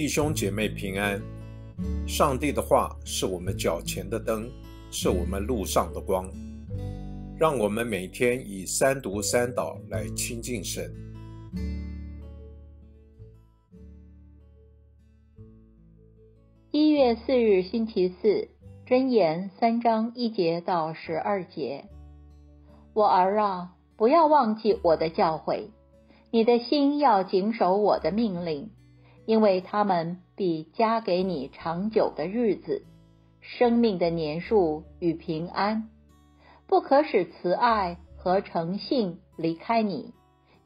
弟兄姐妹平安。上帝的话是我们脚前的灯，是我们路上的光。让我们每天以三读三祷来亲近神。一月四日星期四，箴言三章一节到十二节。我儿啊，不要忘记我的教诲，你的心要谨守我的命令。因为他们必加给你长久的日子、生命的年数与平安，不可使慈爱和诚信离开你，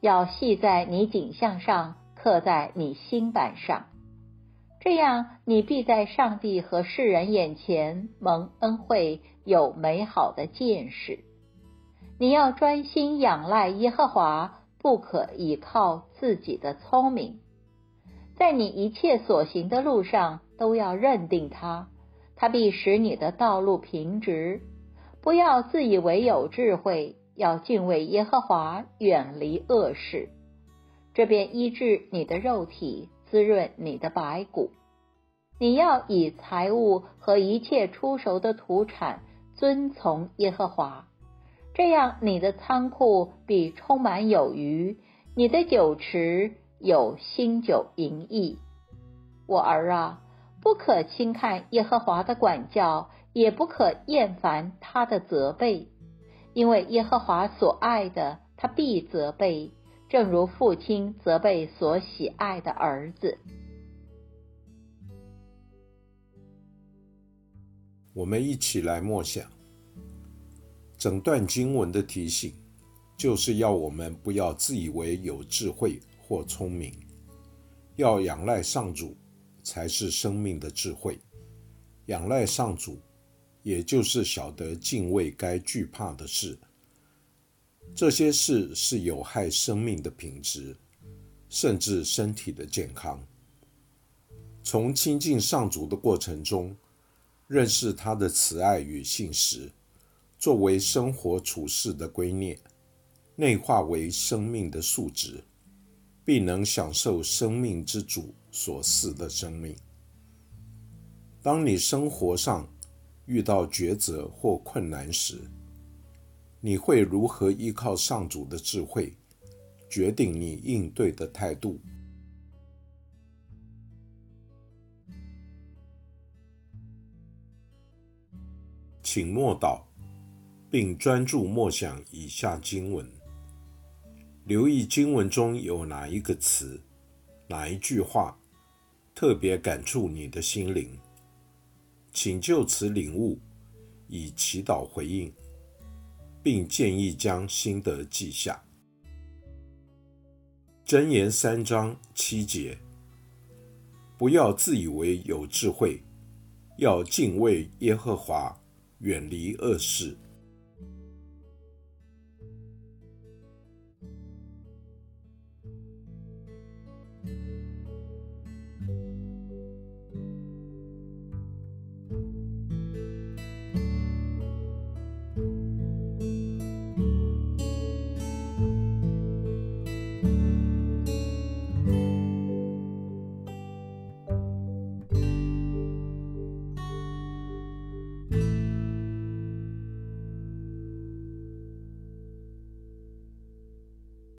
要系在你颈项上，刻在你心板上。这样，你必在上帝和世人眼前蒙恩惠，有美好的见识。你要专心仰赖耶和华，不可倚靠自己的聪明。在你一切所行的路上，都要认定他，他必使你的道路平直。不要自以为有智慧，要敬畏耶和华，远离恶事。这便医治你的肉体，滋润你的白骨。你要以财物和一切出熟的土产遵从耶和华，这样你的仓库必充满有余，你的酒池。有新酒淫逸，我儿啊，不可轻看耶和华的管教，也不可厌烦他的责备，因为耶和华所爱的，他必责备，正如父亲责备所喜爱的儿子。我们一起来默想，整段经文的提醒，就是要我们不要自以为有智慧。或聪明，要仰赖上主，才是生命的智慧。仰赖上主，也就是晓得敬畏该惧怕的事。这些事是有害生命的品质，甚至身体的健康。从亲近上主的过程中，认识他的慈爱与信实，作为生活处事的圭臬，内化为生命的素质。必能享受生命之主所赐的生命。当你生活上遇到抉择或困难时，你会如何依靠上主的智慧，决定你应对的态度？请默祷，并专注默想以下经文。留意经文中有哪一个词、哪一句话特别感触你的心灵，请就此领悟，以祈祷回应，并建议将心得记下。箴言三章七节：不要自以为有智慧，要敬畏耶和华，远离恶事。